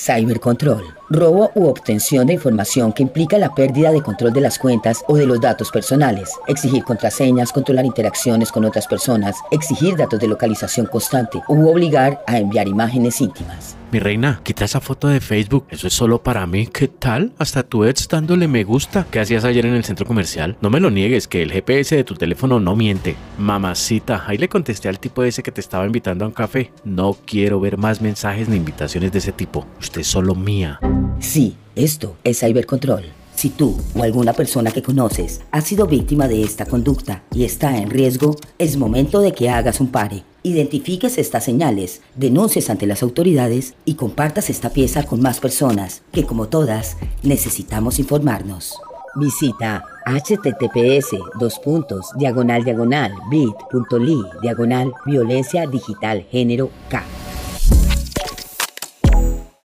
Cybercontrol. Robo u obtención de información que implica la pérdida de control de las cuentas o de los datos personales. Exigir contraseñas, controlar interacciones con otras personas, exigir datos de localización constante u obligar a enviar imágenes íntimas. Mi reina, quita esa foto de Facebook. Eso es solo para mí. ¿Qué tal? Hasta tu ex dándole me gusta. ¿Qué hacías ayer en el centro comercial? No me lo niegues, que el GPS de tu teléfono no miente. Mamacita, ahí le contesté al tipo ese que te estaba invitando a un café. No quiero ver más mensajes ni invitaciones de ese tipo. Usted es solo mía. Sí, esto es cybercontrol. Si tú o alguna persona que conoces ha sido víctima de esta conducta y está en riesgo, es momento de que hagas un pare. Identifiques estas señales, denuncies ante las autoridades y compartas esta pieza con más personas que como todas necesitamos informarnos. Visita https dos puntos diagonal diagonal bit.ly diagonal violencia digital género K.